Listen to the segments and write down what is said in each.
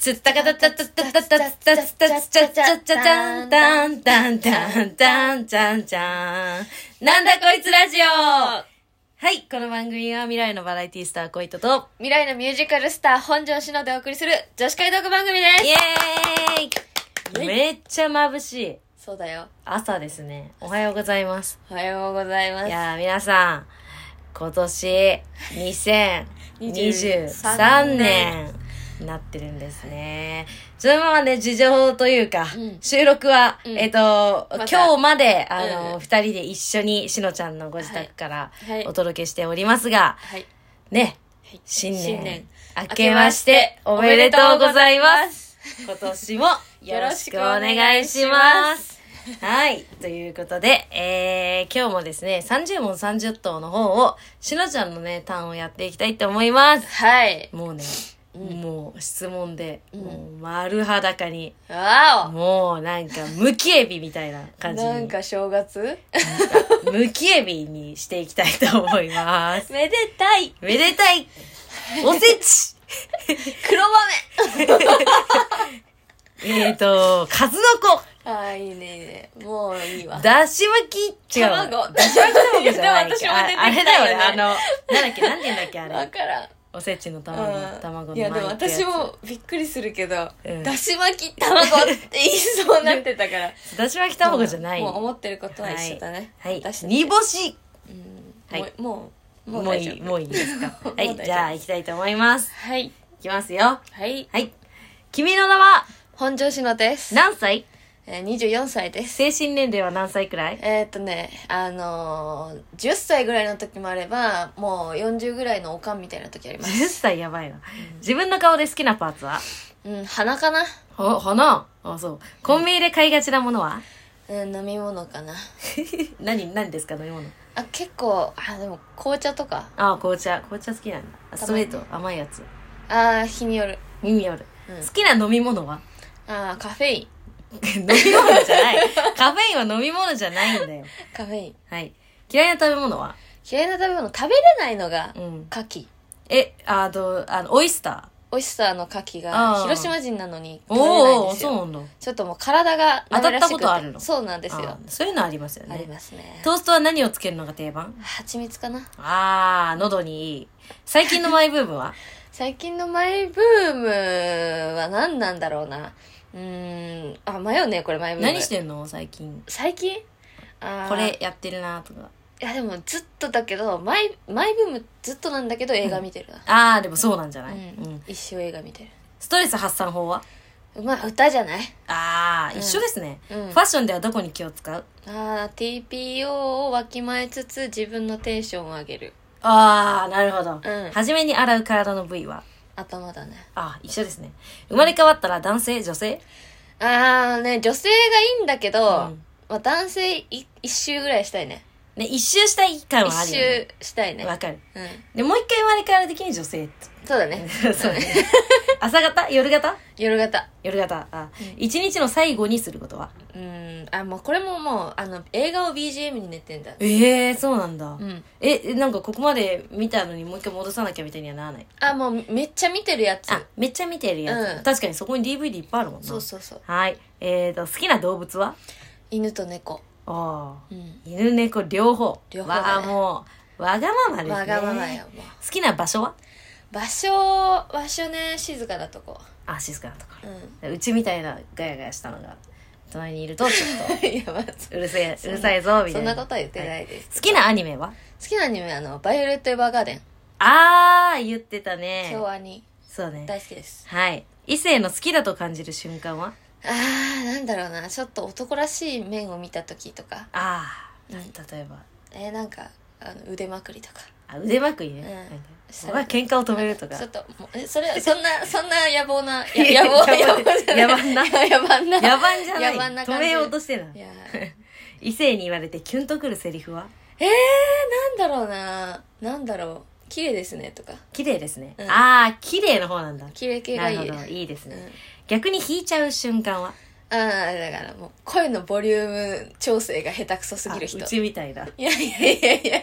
つったかたたたたたたたたたたたたたんたんたんたんたんちゃんちゃん。なんだこいつラジオはい、この番組は未来のバラエティスターコイトと、未来のミュージカルスター本庄志乃でお送りする女子会トーク番組ですイエーイめっちゃ眩しい。そうだよ。朝ですね。おはようございます。おはようございます。いやー、皆さん、今年、2023年、なってるんですね。そのままね、事情というか、うん収録は、うんえっ、と、また今日まで、あの、うん二、人で一緒にしのちゃんのご自宅からはいお届けしておりますが、はい。ね、はい新年、明けましておめでとうございます。今年もよろしくお願いします。はい。ということで、えー、今日もですね、30問30答の方を、しのちゃんのね、ターンをやっていきたいと思います。はい。もうね、うんもう質問で、うんもう丸裸に、わもうなんか、むきエビみたいなお感じに、なんか正月？むきエビにしていきたいと思います。めでたいめでたいおせち黒えーと、数の子豆ああ、いいね、いいね。もういいわ。だし巻き違うわ。卵だし巻き卵じゃないいやでも私も出てきたああれだよね。よねあの、なんだっけ、なんて言うんだっけ、あれ。わからん。おせちの卵、うん。卵のいやでも私もびっくりするけど、うん。だし巻き卵って言いそうになってたから。だし巻き卵じゃない。もう思ってることは一緒だね。はい。だし煮干し。うん。はい。もうもうもういい、もういいですか。はい、じゃあ行きたいと思います。はい。いきますよ。はい。はい。君の名は？本庄志乃です、何歳？えー、24歳です精神年齢は何歳くらい？えー、っとねあのー、10歳ぐらいの時もあればもう40ぐらいのおかんみたいな時あります ?10 歳やばいな。自分の顔で好きなパーツは？うん鼻かなお、花あ、そう。コンビニで買いがちなものは？うん飲み物かな 何、何ですか飲み物？あ結構あでも紅茶とかあ、紅茶。紅茶好きなんだ。あストレート？甘いやつ？あー日による耳ある。うん好きな飲み物は？あーカフェイン 飲み物じゃない。カフェインは飲み物じゃないんだよ。カフェインはい。嫌いな食べ物は？嫌いな食べ物食べれないのがうん。牡蠣え、あと、あの、オイスタオイスターの牡蠣あがー広島人なのにー。食べれないんおー、ですよそうなんだ。ちょっともう体が当たったらしくてことあるの？そうなんですよあそういうのありますよありね。ますねトーストは何をつけるのが定番？蜂蜜かなあー、喉にいい。最近のマイブームは？最近のマイブームは何なんだろうなうーん。あ迷うねこれマイブーム何してんの？最近。最近？あー。これやってるなとか。いやでもずっとだけどマイマイブームずっとなんだけど映画見てるな、あー、でもそうなんじゃない、ううん。ん、一生映画見てストレス発散法は？るまあ歌じゃない？あー、うん一緒ですね、うん。ファッションではどこに気を使う？あー TPO をわきまえつつ自分のテンションを上げる。あー、なるほど。うん。初めに洗う体の部位は？頭だね。あー、一緒ですね。生まれ変わったら男性？女性？あーね女性がいいんだけど、ん。まあ、男性い一周ぐらいしたいねね、一周したい感はあ一るよね。周したいねわかる。うんで、もう一回生まれ変わる的に女性って。そうだね そうね。朝方？夜型夜型夜型。あ、うん一日の最後にすることは？うんあもうこれももうあの映画を BGM に寝てんだええー、そうなんだ。うんえ、えなんかここまで見たのにもう一回戻さなきゃみたいにはならない？あもうめっちゃ見てるやつあ、めっちゃ見てるやつ。うん確かにそこに DVD いっぱいあるもんな。そうそうそうはい。えーと、好きな動物は？犬と猫ああ。うん犬猫両方。両方だねわあ、もう、わがままですね。わがままよもう好きな場所は？場所場所ね静かなとこあ、静かなとこうろ。うちみたいなガヤガヤしたのが、隣にいると、ちょっやまあと、うるせえ、うるさいぞ、みたいな。そんなことは言ってなはいです、好きなアニメは？好きなアニメはあの「バイオレット・エヴァーガーデン」あー、言ってたね。昭和にそうね。大好きですはい。異性の好きだと感じる瞬間は？あーなんだろうな。ちょっと男らしい面を見た時とか。あー、うん例えば。えー、なんかあの腕まくりとか。あ、腕まくりね。うん。なんかそ僕は喧嘩を止めるとか。ちょ。っともうえそれそんな そんな野望な や野望野望じゃない。野蛮 な。野蛮な。野蛮じゃない。野蛮な感じ。止めようとしてないや。異性に言われてキュンとくるセリフは？えー、なんだろうな。なんだろう。綺麗ですねとか。綺麗ですね。うん。あー、綺麗の方なんだ。綺麗系がいい。なるほど。いいですね。うん逆に弾いちゃう瞬間は？ああだからもう声のボリューム調整が下手くそすぎる人あうちみたいだ。いやいやいやいや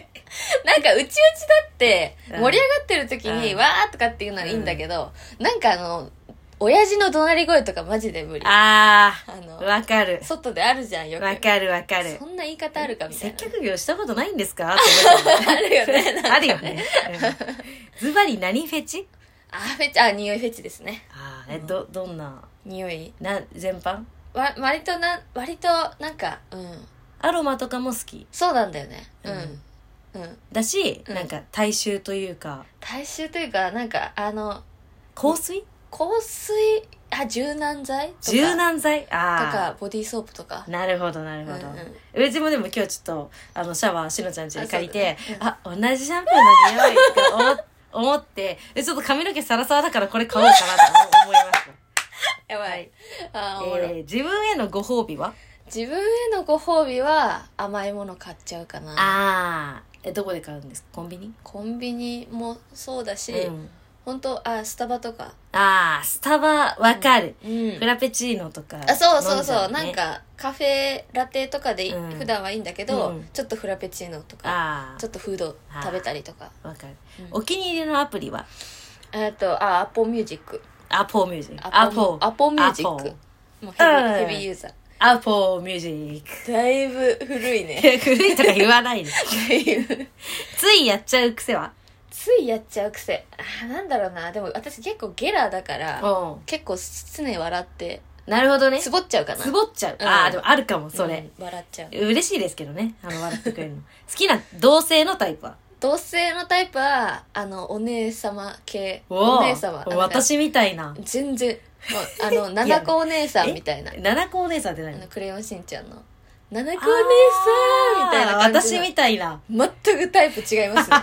なんかうちうちだってうん盛り上がってる時にうんわーとかっていうのはいいんだけど、なんかあの親父の怒鳴り声とかマジで無理。ああのー、わかる。外であるじゃん、よく。わかるわかるそ。んな言い方あるかみたい接な。客業したことないんですか？あるよね。あるよね。うんズバリ何フェチ？あ、フェチ、あ、匂いフェチですね。あーえ、ど、どんな、匂い？な、全般？わ、割とな、割と、なんか、うん。アロマとかも好き。そうなんだよね。ううんん。うん。だし、うんなんか大衆というか、大衆というか、なんか、あの、香水？香水、あ、柔軟剤？とか。柔軟剤？とあか、ボディーソープとかあ。。なるほどなるほど、うんうんうちもでも今日ちょっとあのシャワーしのちゃん家に借りてああ,、同じシャンプーの匂いって思っ思ってえちょっと髪の毛サラサラだからこれ買おうかなと思いました。やばい。あえー、自分へのご褒美は？自分へのご褒美は甘いもの買っちゃうかな。ああえどこで買うんです？かコンビニ？コンビニもそうだし、うん本当あ、スタバとか。ああスタバわかる、うん。フラペチーノとかあそうそうそう、なんかカフェラテとかで、うん。普段はいいんだけど、うん。ちょっとフラペチーノとかあちょっとフード食べたりとか。あわかる、うん。お気に入りのアプリは？えっとあアポミュージックアポミュージックアポアポミュージックもうヘビ,、うん。ヘビーユーザー。アポミュージックだいぶ古いね。古いとか言わないで。だいぶ。ついやっちゃう癖は？ついやっちゃう癖あーなんだろうなでも私結構ゲラだからうん。結構常笑ってなるほどね。つぼっちゃうかなつぼっちゃう。うんああ、でもあるかも、それ。うん笑っちゃう嬉しいですけどね。あの、笑ってくれるの。好きな同性のタイプは？同性のタイプはあのお姉様系おお姉様なんか私みたいな。全然もうあの 七子お姉さんみたいな七子お姉さんってあ何のクレヨンしんちゃんの七子お姉さんみたいな感じ私みたいな。全くタイプ違いますね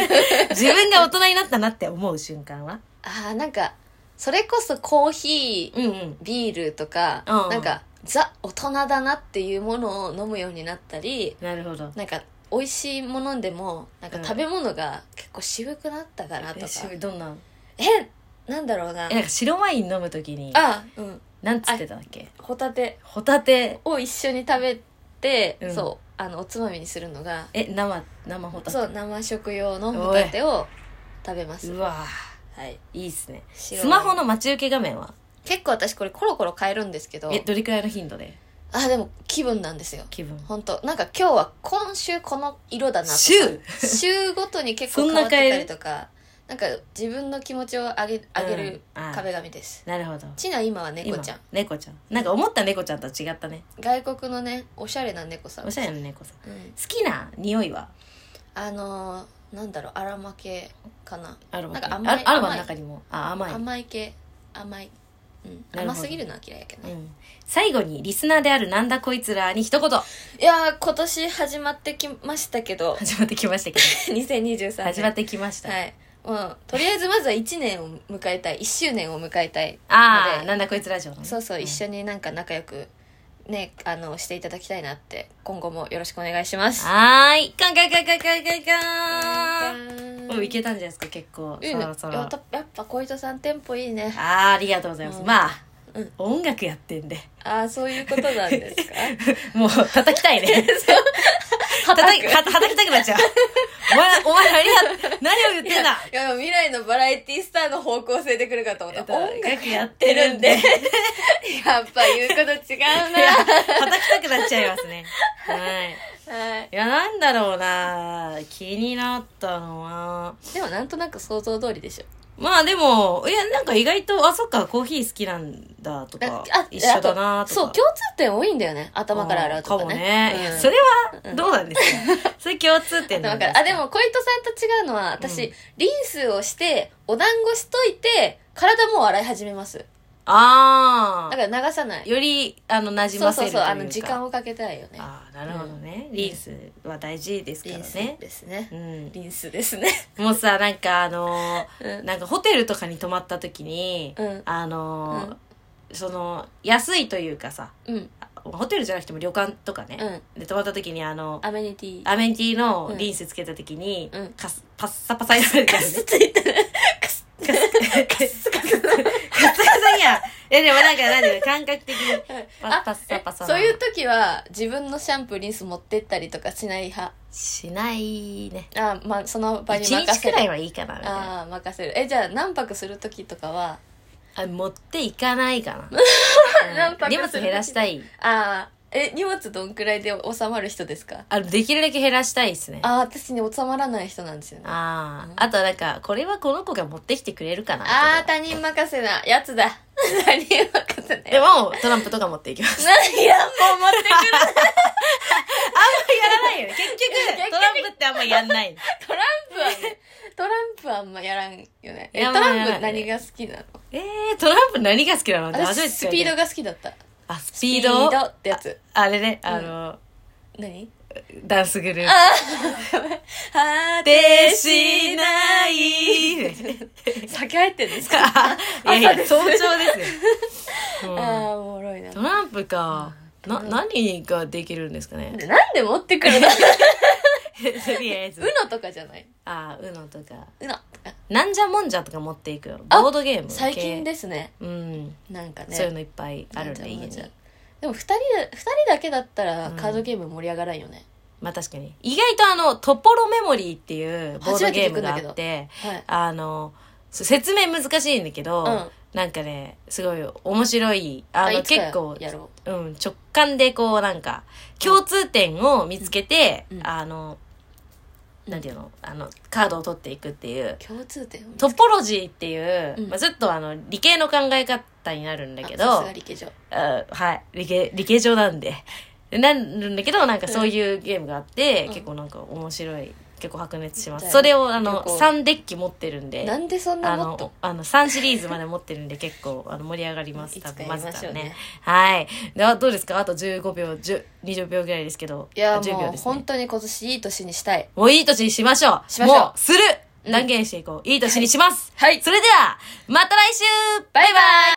自分が大人になったなって思う瞬間は？ああなんかそれこそコーヒーうんうん。ビールとか、うんなんかザ大人だなっていうものを飲むようになったりなるほど。なんか美味しいものでもなんかうん食べ物が結構渋くなったかなとか、えしどんなえなんだろうなえ、なんか白ワイン飲むときに、あうんなんつってたっけ？ホタテ。ホタテ、を一緒に食べて、うん。そうあのおつまみにするのがえ、生、生ホタテ？そう生食用のホタテを食べます。うわ。はい。いいっすね。白スマホの待ち受け画面は？結構私これコロコロ変えるんですけど。え、どれくらいの頻度で？あでも気分なんですよ。気分。本当。なんか今日は今週この色だなとか。週？週ごとに結構変わってたりとかなんか自分の気持ちを上げ上げるうんあー壁紙です、なるほど。ちな今は猫ちゃん今猫ちゃん。なんか思った猫ちゃんとは違ったね。外国のねおしゃれな猫さんおしゃれな猫さん。うん、好きな匂いは？あのー、なんだろうアロマ系かなアロマなんか甘いあアロマの中にも。あ、甘い。甘い系甘い、うん、なるほど甘すぎるのは嫌いやけどね、うん。最後に、リスナーであるなんだこいつらに一言。いやー今年始まってきましたけど始まってきましたけ2023ど。年始まってきました。はいもうとりあえずまずは1年を迎えたい1周年を迎えたいああ、なんだこいつラジオのね。そうそう、ん一緒になんか仲良くねあのしていただきたいなって今後もよろしくお願いしますはーい。カンカンカンカンカンカンカン。いけたんじゃないですか、結構。いいねそろそろ。やっぱ小糸さんテンポいいねあーありがとうございます。うんまあ、うん音楽やってんで。ああそういうことなんですか？もう、叩きたいね。叩き、は叩きたくなっちゃう。お前、お前何や、何を言ってんだ？いや未来のバラエティスターの方向性で来るかと思った音楽やってるんで。やっぱ言うこと違ういやな 叩きたくなっちゃいますね。はい。はいいや、なんだろうな気になったのは。でもなんとなく想像通りでしょまあでも、いや、なんか意外と、あ、そっか、コーヒー好きなんだとか、一緒だなとか。そう共通点多いんだよね頭から洗うとかね。かもね。うん。それは、どうなんですか、それ共通点なんあでも小糸さんと違うのは私、うん。リンスをしてお団子しといて体もう洗い始めます。あだから流さない。あ。より、あの、馴染そうそうそうませるというか。あの時間をかけたいよね。ああ、なるほどね。リンスは大事ですからね。ですね。うん。リンスですね。もうさ、なんかあのーうん。なんかホテルとかに泊まった時に、うん。あのーその、安いというかさ、うん。ホテルじゃなくても旅館とかね、で泊まった時にあの、アメニティ。アメニティのリンスつけた時に、うん。カスパッサパサにされてる。ね。ついてる。カスカスカスカスカスや。い やでもなんか何感覚的に。パッパッサパサな。そういう時は自分のシャンプーリンス持ってったりとかしない派？しないね。あまあその場に一任せる日くらいはいいかな、みたいな。ああ任せる。えじゃあ何泊する時とかは？あ持っていかないかな。何泊うん荷物減らしたい。ああえ荷物どんくらいで収まる人ですか？あのできるだけ減らしたいですね。ああ私ね収まらない人なんですよね。ああ、うん。あとなんかこれはこの子が持ってきてくれるかなああ他人任せな。やつだ他人任せなでもトランプとか持っていきます。何？やもう持ってくる。やらないよね。結局トランプってあんまやんない。トランプはねトランプはあんまやらんよね。えトランまあプ何が好きなの？えー、トランプ何が好きなの？って初め私スピードが好きだった。あスピード？スピードってやつ。あれねあの、何？ダンスグループ。はでしない。酒入ってんですか？いやいや早朝ですよ、うん。ああおもろいな。トランプかな何ができるんですかね？なんで持ってくるの？とりあえず。うのとかじゃない？あー UNO とか。うのなんじゃもんじゃとか持っていくよ。あボードゲーム系最近ですね。うん、なんかね。そういうのいっぱいあるんで家にでも二人で二人だけだったらうん。カードゲーム盛り上がらんよね、まあ確かに。意外とあのトポロメモリーっていうボードゲームがあってはい。あの説明難しいんだけど、うん。なんかねすごい面白いあの結構やろう。ん、直感でこうなんか共通点を見つけて、うん。あのなんていうのあのカードを取っていくっていう。う共通点トポロジーっていう、うん。まあ、ずっとあの理系の考え方になるんだけど。理系上あはい。理系理系上なんでなるんだけどなんかそういうゲームがあって、うん。結構なんか面白い結構白熱します。それをあの旅行3デッキ持ってるんで。なんでそんなあもっとの、あの、3シリーズまで持ってるんで結構あの盛り上がります。多分、まずからね。はい。では、どうですか？あと15秒、10 20秒ぐらいですけど。いやあ10もう秒ですね。本当に今年いい年にしたい。もういい年にしましょう。しましょう。もう、する。うん。断言していこう。いい年にします。はい。それでは、また来週。バイバイ